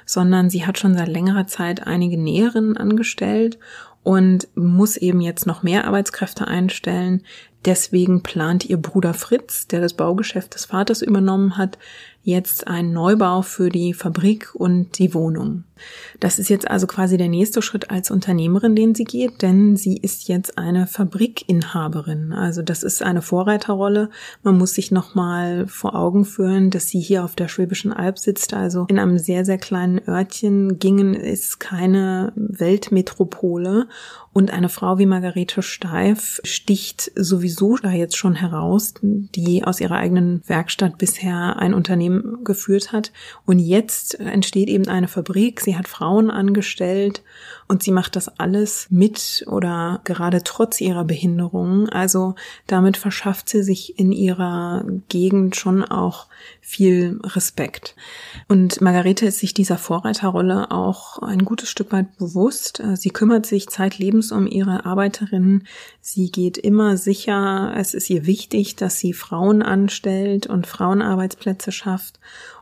sondern sie hat schon seit längerer Zeit einige Näherinnen angestellt und muss eben jetzt noch mehr Arbeitskräfte einstellen. Deswegen plant ihr Bruder Fritz, der das Baugeschäft des Vaters übernommen hat, jetzt einen Neubau für die Fabrik und die Wohnung. Das ist jetzt also quasi der nächste Schritt als Unternehmerin, den sie geht, denn sie ist jetzt eine Fabrikinhaberin. Also das ist eine Vorreiterrolle. Man muss sich nochmal vor Augen führen, dass sie hier auf der Schwäbischen Alb sitzt, also in einem sehr, sehr kleinen Örtchen. Gingen ist keine Weltmetropole und eine Frau wie Margarete Steif sticht sowieso da jetzt schon heraus, die aus ihrer eigenen Werkstatt bisher ein Unternehmen geführt hat. Und jetzt entsteht eben eine Fabrik. Sie hat Frauen angestellt und sie macht das alles mit oder gerade trotz ihrer Behinderung. Also damit verschafft sie sich in ihrer Gegend schon auch viel Respekt. Und Margarete ist sich dieser Vorreiterrolle auch ein gutes Stück weit bewusst. Sie kümmert sich zeitlebens um ihre Arbeiterinnen. Sie geht immer sicher, es ist ihr wichtig, dass sie Frauen anstellt und Frauenarbeitsplätze schafft.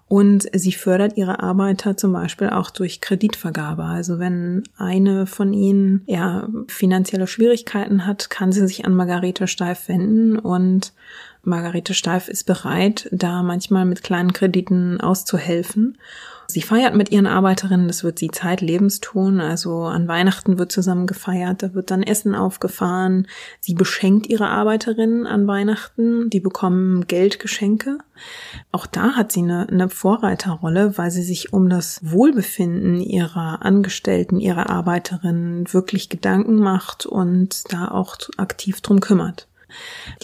Und sie fördert ihre Arbeiter zum Beispiel auch durch Kreditvergabe. Also wenn eine von ihnen ja finanzielle Schwierigkeiten hat, kann sie sich an Margarete Steif wenden und Margarete Steif ist bereit, da manchmal mit kleinen Krediten auszuhelfen. Sie feiert mit ihren Arbeiterinnen, das wird sie zeitlebens tun. Also an Weihnachten wird zusammen gefeiert, da wird dann Essen aufgefahren. Sie beschenkt ihre Arbeiterinnen an Weihnachten, die bekommen Geldgeschenke. Auch da hat sie eine, eine Vorreiterrolle, weil sie sich um das Wohlbefinden ihrer Angestellten, ihrer Arbeiterinnen wirklich Gedanken macht und da auch aktiv drum kümmert.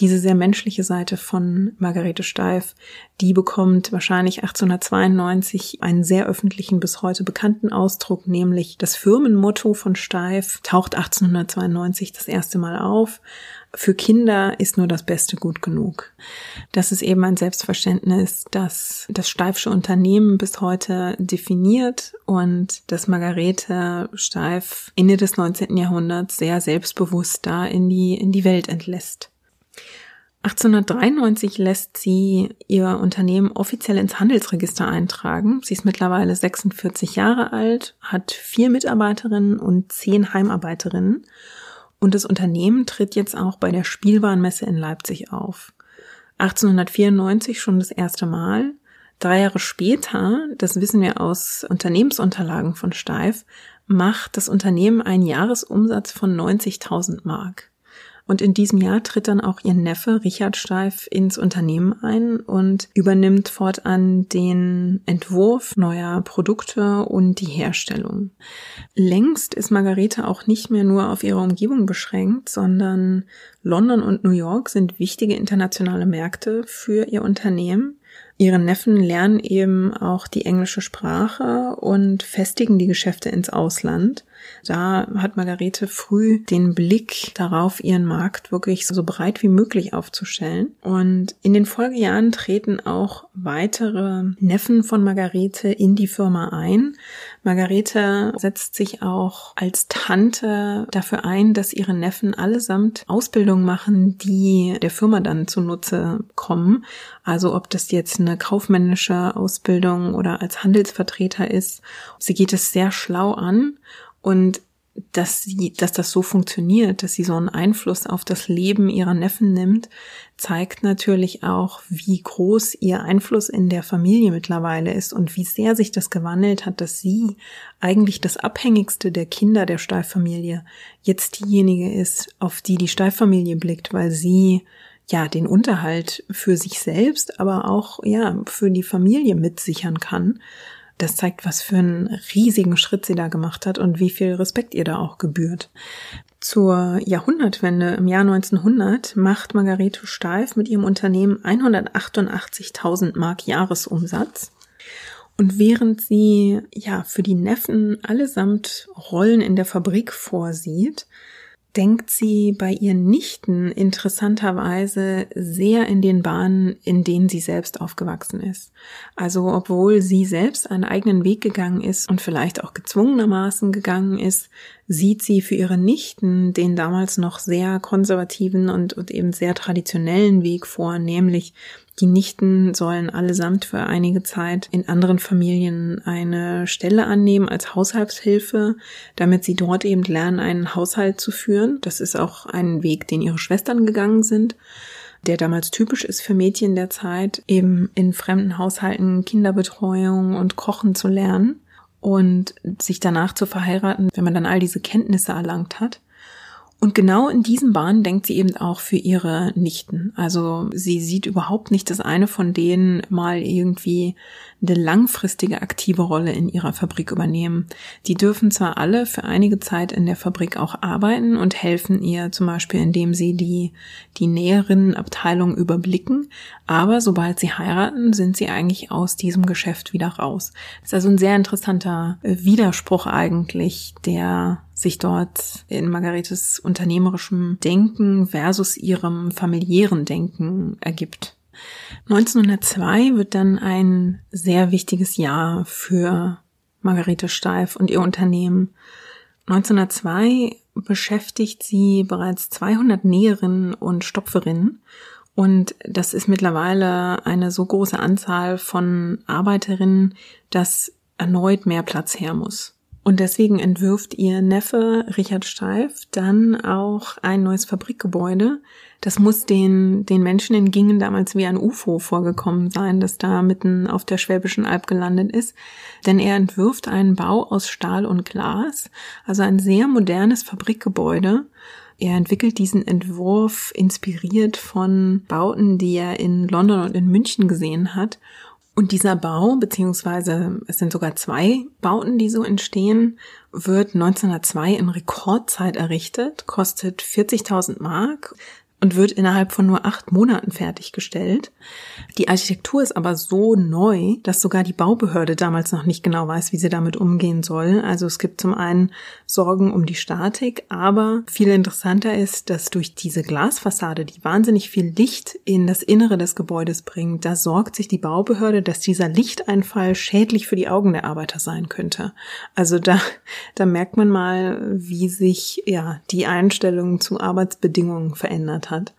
Diese sehr menschliche Seite von Margarete Steif, die bekommt wahrscheinlich 1892 einen sehr öffentlichen, bis heute bekannten Ausdruck, nämlich das Firmenmotto von Steif taucht 1892 das erste Mal auf. Für Kinder ist nur das Beste gut genug. Das ist eben ein Selbstverständnis, das das Steifsche Unternehmen bis heute definiert und das Margarete Steif Ende des 19. Jahrhunderts sehr selbstbewusst da in die, in die Welt entlässt. 1893 lässt sie ihr Unternehmen offiziell ins Handelsregister eintragen. Sie ist mittlerweile 46 Jahre alt, hat vier Mitarbeiterinnen und zehn Heimarbeiterinnen. Und das Unternehmen tritt jetzt auch bei der Spielwarenmesse in Leipzig auf. 1894 schon das erste Mal. Drei Jahre später, das wissen wir aus Unternehmensunterlagen von Steif, macht das Unternehmen einen Jahresumsatz von 90.000 Mark. Und in diesem Jahr tritt dann auch ihr Neffe Richard Steif ins Unternehmen ein und übernimmt fortan den Entwurf neuer Produkte und die Herstellung. Längst ist Margarete auch nicht mehr nur auf ihre Umgebung beschränkt, sondern London und New York sind wichtige internationale Märkte für ihr Unternehmen. Ihre Neffen lernen eben auch die englische Sprache und festigen die Geschäfte ins Ausland. Da hat Margarete früh den Blick darauf, ihren Markt wirklich so breit wie möglich aufzustellen. Und in den Folgejahren treten auch weitere Neffen von Margarete in die Firma ein. Margarete setzt sich auch als Tante dafür ein, dass ihre Neffen allesamt Ausbildung machen, die der Firma dann zunutze kommen. Also ob das jetzt eine kaufmännische Ausbildung oder als Handelsvertreter ist. Sie geht es sehr schlau an und dass sie, dass das so funktioniert, dass sie so einen Einfluss auf das Leben ihrer Neffen nimmt, zeigt natürlich auch, wie groß ihr Einfluss in der Familie mittlerweile ist und wie sehr sich das gewandelt hat, dass sie eigentlich das abhängigste der Kinder der Steiffamilie jetzt diejenige ist, auf die die Steiffamilie blickt, weil sie ja, den Unterhalt für sich selbst, aber auch, ja, für die Familie mitsichern kann. Das zeigt, was für einen riesigen Schritt sie da gemacht hat und wie viel Respekt ihr da auch gebührt. Zur Jahrhundertwende im Jahr 1900 macht Margarete Steif mit ihrem Unternehmen 188.000 Mark Jahresumsatz. Und während sie ja für die Neffen allesamt Rollen in der Fabrik vorsieht, denkt sie bei ihren Nichten interessanterweise sehr in den Bahnen, in denen sie selbst aufgewachsen ist. Also obwohl sie selbst einen eigenen Weg gegangen ist und vielleicht auch gezwungenermaßen gegangen ist, sieht sie für ihre Nichten den damals noch sehr konservativen und, und eben sehr traditionellen Weg vor, nämlich die Nichten sollen allesamt für einige Zeit in anderen Familien eine Stelle annehmen als Haushaltshilfe, damit sie dort eben lernen, einen Haushalt zu führen. Das ist auch ein Weg, den ihre Schwestern gegangen sind, der damals typisch ist für Mädchen der Zeit, eben in fremden Haushalten Kinderbetreuung und Kochen zu lernen und sich danach zu verheiraten, wenn man dann all diese Kenntnisse erlangt hat. Und genau in diesem Bahn denkt sie eben auch für ihre Nichten. Also sie sieht überhaupt nicht, dass eine von denen mal irgendwie eine langfristige aktive Rolle in ihrer Fabrik übernehmen. Die dürfen zwar alle für einige Zeit in der Fabrik auch arbeiten und helfen ihr zum Beispiel, indem sie die, die näheren Abteilungen überblicken, aber sobald sie heiraten, sind sie eigentlich aus diesem Geschäft wieder raus. Das ist also ein sehr interessanter Widerspruch eigentlich, der sich dort in Margaretes unternehmerischem Denken versus ihrem familiären Denken ergibt. 1902 wird dann ein sehr wichtiges Jahr für Margarete Steif und ihr Unternehmen. 1902 beschäftigt sie bereits 200 Näherinnen und Stopferinnen und das ist mittlerweile eine so große Anzahl von Arbeiterinnen, dass erneut mehr Platz her muss. Und deswegen entwirft ihr Neffe Richard Steif dann auch ein neues Fabrikgebäude. Das muss den, den Menschen in Gingen damals wie ein UFO vorgekommen sein, das da mitten auf der Schwäbischen Alb gelandet ist. Denn er entwirft einen Bau aus Stahl und Glas, also ein sehr modernes Fabrikgebäude. Er entwickelt diesen Entwurf inspiriert von Bauten, die er in London und in München gesehen hat und dieser Bau, beziehungsweise es sind sogar zwei Bauten, die so entstehen, wird 1902 in Rekordzeit errichtet, kostet 40.000 Mark, und wird innerhalb von nur acht Monaten fertiggestellt. Die Architektur ist aber so neu, dass sogar die Baubehörde damals noch nicht genau weiß, wie sie damit umgehen soll. Also es gibt zum einen Sorgen um die Statik, aber viel interessanter ist, dass durch diese Glasfassade, die wahnsinnig viel Licht in das Innere des Gebäudes bringt, da sorgt sich die Baubehörde, dass dieser Lichteinfall schädlich für die Augen der Arbeiter sein könnte. Also da, da merkt man mal, wie sich ja die Einstellung zu Arbeitsbedingungen verändert hat.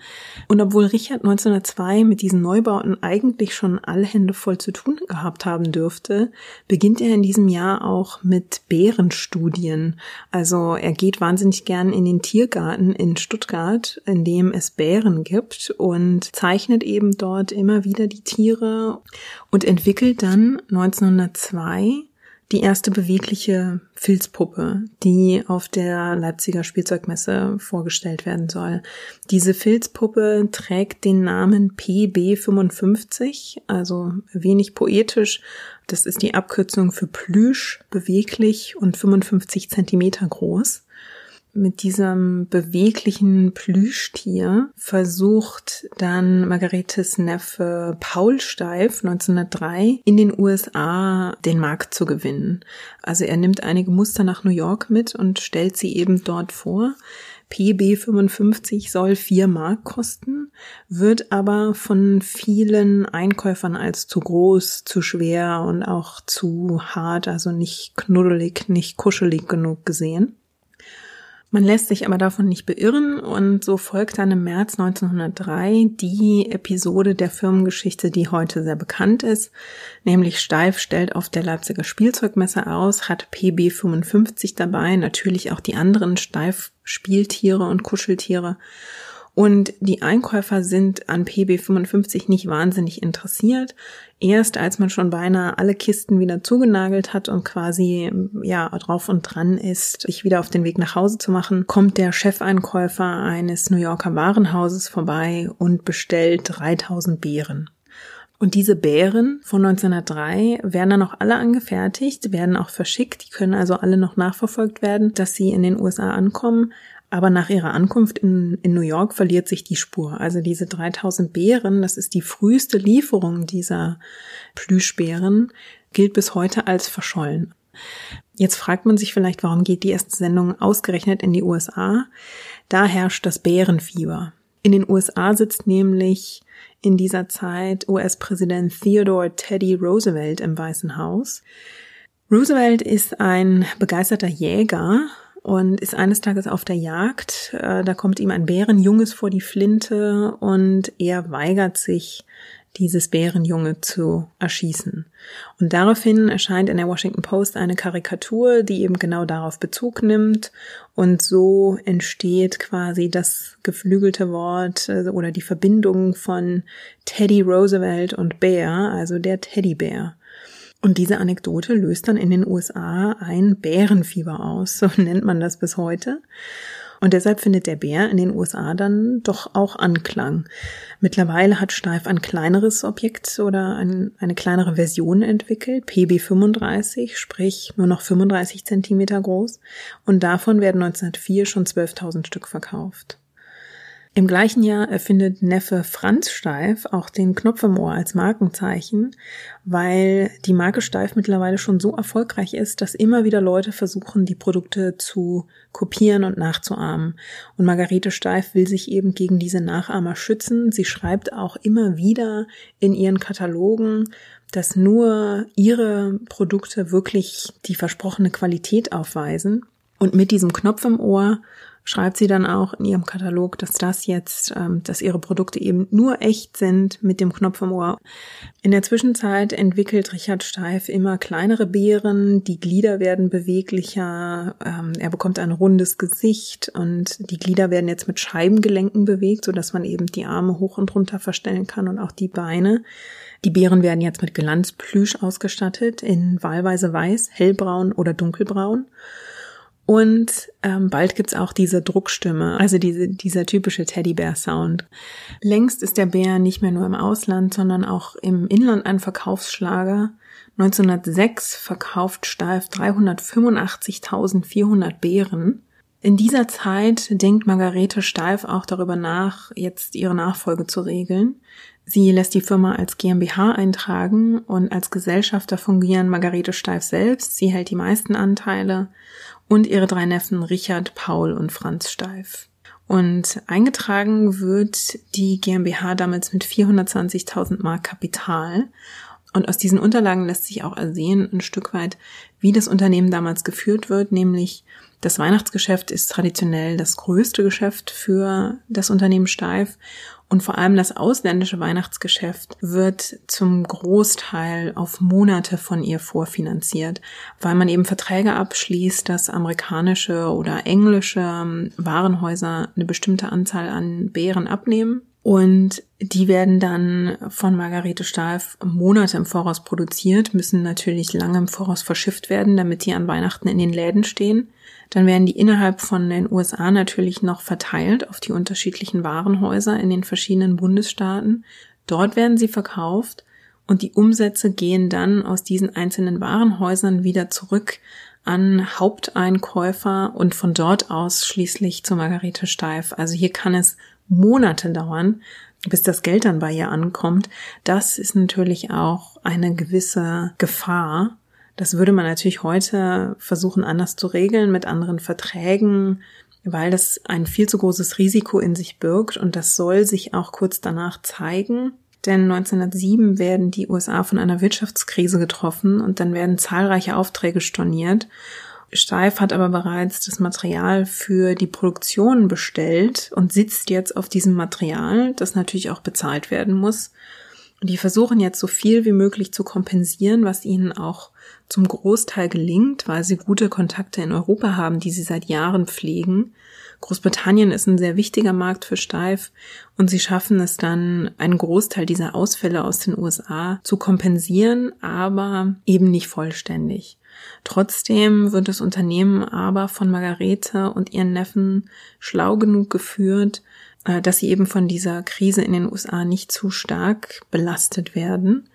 Und obwohl Richard 1902 mit diesen Neubauten eigentlich schon alle Hände voll zu tun gehabt haben dürfte, beginnt er in diesem Jahr auch mit Bärenstudien. Also er geht wahnsinnig gern in den Tiergarten in Stuttgart, in dem es Bären gibt und zeichnet eben dort immer wieder die Tiere und entwickelt dann 1902 die erste bewegliche Filzpuppe, die auf der Leipziger Spielzeugmesse vorgestellt werden soll. Diese Filzpuppe trägt den Namen PB55, also wenig poetisch. Das ist die Abkürzung für Plüsch, beweglich und 55 Zentimeter groß mit diesem beweglichen Plüschtier versucht dann Margaretes Neffe Paul Steif 1903 in den USA den Markt zu gewinnen. Also er nimmt einige Muster nach New York mit und stellt sie eben dort vor. PB 55 soll vier Mark kosten, wird aber von vielen Einkäufern als zu groß, zu schwer und auch zu hart, also nicht knuddelig, nicht kuschelig genug gesehen. Man lässt sich aber davon nicht beirren und so folgt dann im März 1903 die Episode der Firmengeschichte, die heute sehr bekannt ist, nämlich Steif stellt auf der Leipziger Spielzeugmesse aus, hat PB 55 dabei, natürlich auch die anderen Steif Spieltiere und Kuscheltiere Und die Einkäufer sind an PB55 nicht wahnsinnig interessiert. Erst als man schon beinahe alle Kisten wieder zugenagelt hat und quasi ja drauf und dran ist, sich wieder auf den Weg nach Hause zu machen, kommt der Chefeinkäufer eines New Yorker Warenhauses vorbei und bestellt 3000 Beeren. Und diese Bären von 1903 werden dann auch alle angefertigt, werden auch verschickt, die können also alle noch nachverfolgt werden, dass sie in den USA ankommen. Aber nach ihrer Ankunft in, in New York verliert sich die Spur. Also diese 3000 Bären, das ist die früheste Lieferung dieser Plüschbären, gilt bis heute als verschollen. Jetzt fragt man sich vielleicht, warum geht die erste Sendung ausgerechnet in die USA? Da herrscht das Bärenfieber. In den USA sitzt nämlich in dieser Zeit US-Präsident Theodore Teddy Roosevelt im Weißen Haus. Roosevelt ist ein begeisterter Jäger und ist eines Tages auf der Jagd. Äh, da kommt ihm ein Bärenjunges vor die Flinte und er weigert sich, dieses Bärenjunge zu erschießen. Und daraufhin erscheint in der Washington Post eine Karikatur, die eben genau darauf Bezug nimmt. Und so entsteht quasi das geflügelte Wort äh, oder die Verbindung von Teddy Roosevelt und Bär, also der Teddybär. Und diese Anekdote löst dann in den USA ein Bärenfieber aus, so nennt man das bis heute. Und deshalb findet der Bär in den USA dann doch auch Anklang. Mittlerweile hat Steif ein kleineres Objekt oder ein, eine kleinere Version entwickelt, PB35, sprich nur noch 35 Zentimeter groß. Und davon werden 1904 schon 12.000 Stück verkauft. Im gleichen Jahr erfindet Neffe Franz Steif auch den Knopf im Ohr als Markenzeichen, weil die Marke Steif mittlerweile schon so erfolgreich ist, dass immer wieder Leute versuchen, die Produkte zu kopieren und nachzuahmen. Und Margarete Steif will sich eben gegen diese Nachahmer schützen. Sie schreibt auch immer wieder in ihren Katalogen, dass nur ihre Produkte wirklich die versprochene Qualität aufweisen. Und mit diesem Knopf im Ohr schreibt sie dann auch in ihrem Katalog, dass das jetzt, ähm, dass ihre Produkte eben nur echt sind mit dem Knopf im Ohr. In der Zwischenzeit entwickelt Richard Steif immer kleinere Beeren, die Glieder werden beweglicher, ähm, er bekommt ein rundes Gesicht und die Glieder werden jetzt mit Scheibengelenken bewegt, so dass man eben die Arme hoch und runter verstellen kann und auch die Beine. Die Beeren werden jetzt mit Glanzplüsch ausgestattet in wahlweise weiß, hellbraun oder dunkelbraun. Und ähm, bald gibt's auch diese Druckstimme, also diese, dieser typische Teddybär-Sound. Längst ist der Bär nicht mehr nur im Ausland, sondern auch im Inland ein Verkaufsschlager. 1906 verkauft Steif 385.400 Bären. In dieser Zeit denkt Margarete Steif auch darüber nach, jetzt ihre Nachfolge zu regeln. Sie lässt die Firma als GmbH eintragen und als Gesellschafter fungieren Margarete Steif selbst. Sie hält die meisten Anteile und ihre drei Neffen Richard, Paul und Franz Steif. Und eingetragen wird die GmbH damals mit 420.000 Mark Kapital. Und aus diesen Unterlagen lässt sich auch ersehen, ein Stück weit, wie das Unternehmen damals geführt wird, nämlich das Weihnachtsgeschäft ist traditionell das größte Geschäft für das Unternehmen Steif und vor allem das ausländische Weihnachtsgeschäft wird zum Großteil auf Monate von ihr vorfinanziert, weil man eben Verträge abschließt, dass amerikanische oder englische ähm, Warenhäuser eine bestimmte Anzahl an Beeren abnehmen. Und die werden dann von Margarete Stahlf Monate im Voraus produziert, müssen natürlich lange im Voraus verschifft werden, damit die an Weihnachten in den Läden stehen. Dann werden die innerhalb von den USA natürlich noch verteilt auf die unterschiedlichen Warenhäuser in den verschiedenen Bundesstaaten. Dort werden sie verkauft und die Umsätze gehen dann aus diesen einzelnen Warenhäusern wieder zurück an Haupteinkäufer und von dort aus schließlich zu Margarete Steif. Also hier kann es Monate dauern, bis das Geld dann bei ihr ankommt. Das ist natürlich auch eine gewisse Gefahr, das würde man natürlich heute versuchen anders zu regeln mit anderen Verträgen, weil das ein viel zu großes Risiko in sich birgt und das soll sich auch kurz danach zeigen. Denn 1907 werden die USA von einer Wirtschaftskrise getroffen und dann werden zahlreiche Aufträge storniert. Steif hat aber bereits das Material für die Produktion bestellt und sitzt jetzt auf diesem Material, das natürlich auch bezahlt werden muss. Und die versuchen jetzt so viel wie möglich zu kompensieren, was ihnen auch zum Großteil gelingt, weil sie gute Kontakte in Europa haben, die sie seit Jahren pflegen. Großbritannien ist ein sehr wichtiger Markt für Steif und sie schaffen es dann, einen Großteil dieser Ausfälle aus den USA zu kompensieren, aber eben nicht vollständig. Trotzdem wird das Unternehmen aber von Margarete und ihren Neffen schlau genug geführt, dass sie eben von dieser Krise in den USA nicht zu stark belastet werden.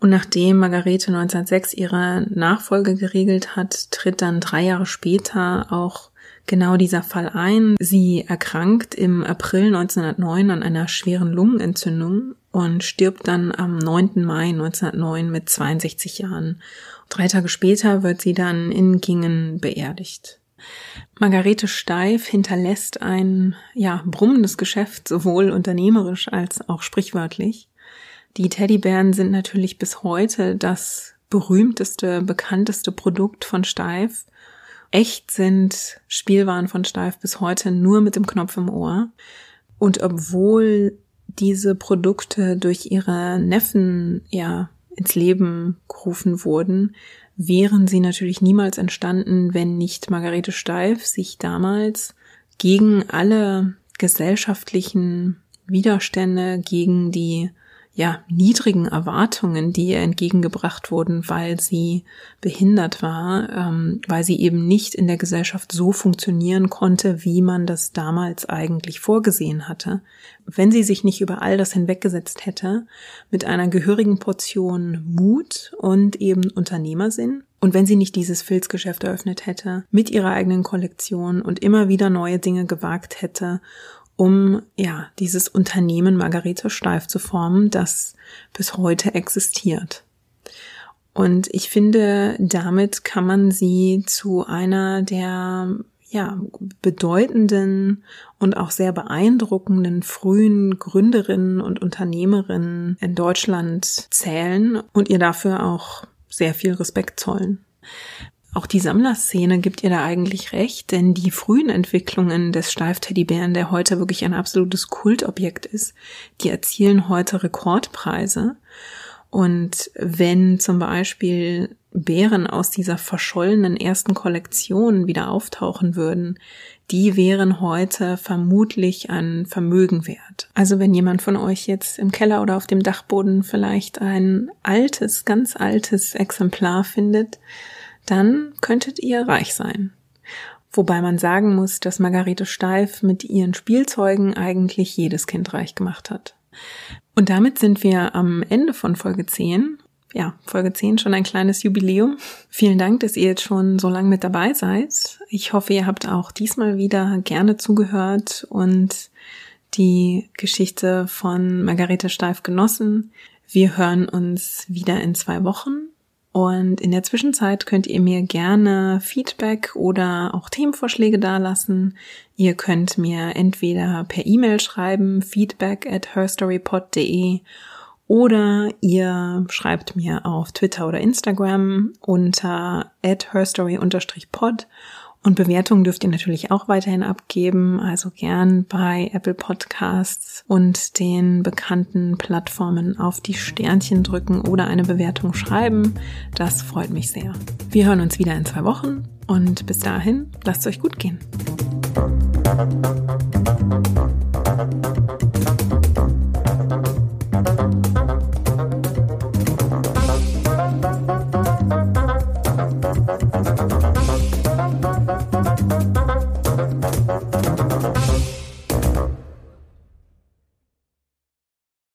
Und nachdem Margarete 1906 ihre Nachfolge geregelt hat, tritt dann drei Jahre später auch genau dieser Fall ein. Sie erkrankt im April 1909 an einer schweren Lungenentzündung und stirbt dann am 9. Mai 1909 mit 62 Jahren. Drei Tage später wird sie dann in Gingen beerdigt. Margarete Steif hinterlässt ein, ja, brummendes Geschäft, sowohl unternehmerisch als auch sprichwörtlich. Die Teddybären sind natürlich bis heute das berühmteste, bekannteste Produkt von Steif. Echt sind Spielwaren von Steif bis heute nur mit dem Knopf im Ohr. Und obwohl diese Produkte durch ihre Neffen, ja, ins Leben gerufen wurden, wären sie natürlich niemals entstanden, wenn nicht Margarete Steif sich damals gegen alle gesellschaftlichen Widerstände, gegen die ja, niedrigen Erwartungen, die ihr entgegengebracht wurden, weil sie behindert war, ähm, weil sie eben nicht in der Gesellschaft so funktionieren konnte, wie man das damals eigentlich vorgesehen hatte. Wenn sie sich nicht über all das hinweggesetzt hätte, mit einer gehörigen Portion Mut und eben Unternehmersinn, und wenn sie nicht dieses Filzgeschäft eröffnet hätte, mit ihrer eigenen Kollektion und immer wieder neue Dinge gewagt hätte um ja dieses Unternehmen Margarete Steif zu formen, das bis heute existiert. Und ich finde, damit kann man sie zu einer der ja, bedeutenden und auch sehr beeindruckenden frühen Gründerinnen und Unternehmerinnen in Deutschland zählen und ihr dafür auch sehr viel Respekt zollen. Auch die Sammlerszene gibt ihr da eigentlich recht, denn die frühen Entwicklungen des Steif-Teddybären, der heute wirklich ein absolutes Kultobjekt ist, die erzielen heute Rekordpreise. Und wenn zum Beispiel Bären aus dieser verschollenen ersten Kollektion wieder auftauchen würden, die wären heute vermutlich an Vermögen wert. Also wenn jemand von euch jetzt im Keller oder auf dem Dachboden vielleicht ein altes, ganz altes Exemplar findet, dann könntet ihr reich sein. Wobei man sagen muss, dass Margarete Steif mit ihren Spielzeugen eigentlich jedes Kind reich gemacht hat. Und damit sind wir am Ende von Folge 10. Ja, Folge 10 schon ein kleines Jubiläum. Vielen Dank, dass ihr jetzt schon so lange mit dabei seid. Ich hoffe, ihr habt auch diesmal wieder gerne zugehört und die Geschichte von Margarete Steif genossen. Wir hören uns wieder in zwei Wochen und in der Zwischenzeit könnt ihr mir gerne Feedback oder auch Themenvorschläge dalassen. Ihr könnt mir entweder per E-Mail schreiben, feedback at herstorypod.de oder ihr schreibt mir auf Twitter oder Instagram unter at herstory-pod und Bewertungen dürft ihr natürlich auch weiterhin abgeben, also gern bei Apple Podcasts und den bekannten Plattformen auf die Sternchen drücken oder eine Bewertung schreiben. Das freut mich sehr. Wir hören uns wieder in zwei Wochen und bis dahin, lasst es euch gut gehen.